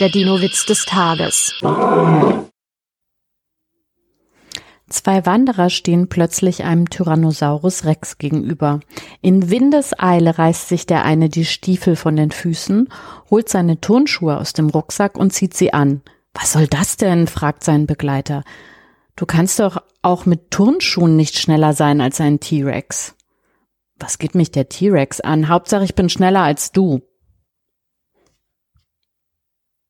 Der Dino-Witz des Tages. Zwei Wanderer stehen plötzlich einem Tyrannosaurus Rex gegenüber. In Windeseile reißt sich der eine die Stiefel von den Füßen, holt seine Turnschuhe aus dem Rucksack und zieht sie an. Was soll das denn? fragt sein Begleiter. Du kannst doch auch mit Turnschuhen nicht schneller sein als ein T-Rex. Was geht mich der T-Rex an? Hauptsache ich bin schneller als du.